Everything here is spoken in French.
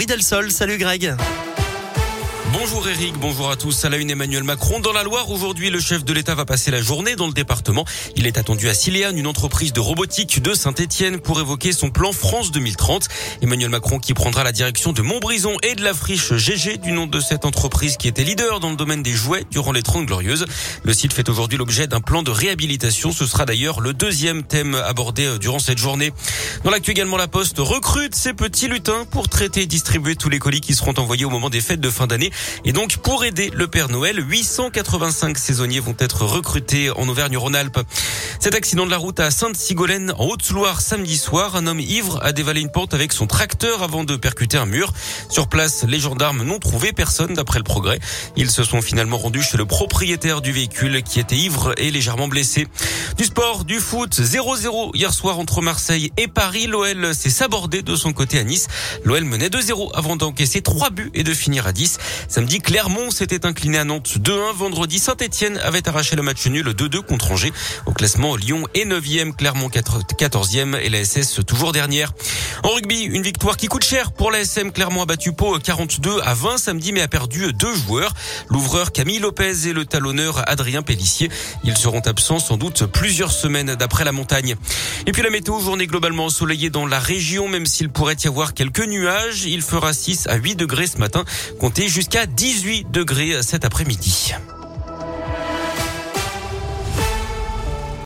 Grégory Delsol. Salut Greg. Bonjour Eric, bonjour à tous. À la une Emmanuel Macron. Dans la Loire, aujourd'hui, le chef de l'État va passer la journée dans le département. Il est attendu à Siléane, une entreprise de robotique de Saint-Etienne, pour évoquer son plan France 2030. Emmanuel Macron qui prendra la direction de Montbrison et de la friche GG, du nom de cette entreprise qui était leader dans le domaine des jouets durant les 30 glorieuses. Le site fait aujourd'hui l'objet d'un plan de réhabilitation. Ce sera d'ailleurs le deuxième thème abordé euh, durant cette journée. Dans l'actu également, la Poste recrute ses petits lutins pour traiter et distribuer tous les colis qui seront envoyés au moment des fêtes de fin d'année. Et donc, pour aider le Père Noël, 885 saisonniers vont être recrutés en Auvergne-Rhône-Alpes. Cet accident de la route à Sainte-Sigolène, en Haute-Loire, samedi soir, un homme ivre a dévalé une pente avec son tracteur avant de percuter un mur. Sur place, les gendarmes n'ont trouvé personne d'après le progrès. Ils se sont finalement rendus chez le propriétaire du véhicule qui était ivre et légèrement blessé. Du sport, du foot, 0-0 hier soir entre Marseille et Paris. L'OL s'est sabordé de son côté à Nice. L'OL menait 2-0 avant d'encaisser 3 buts et de finir à 10. Samedi, Clermont s'était incliné à Nantes 2-1. Vendredi, Saint-Etienne avait arraché le match nul 2-2 contre Angers. Au classement, Lyon est 9e, Clermont 14e et la SS toujours dernière. En rugby, une victoire qui coûte cher pour la SM. Clermont a battu Pau 42 à 20 samedi mais a perdu deux joueurs. L'ouvreur Camille Lopez et le talonneur Adrien Pellissier. Ils seront absents sans doute plusieurs semaines d'après la montagne. Et puis la météo, journée globalement ensoleillée dans la région, même s'il pourrait y avoir quelques nuages. Il fera 6 à 8 degrés ce matin, comptez jusqu'à 18 degrés cet après-midi.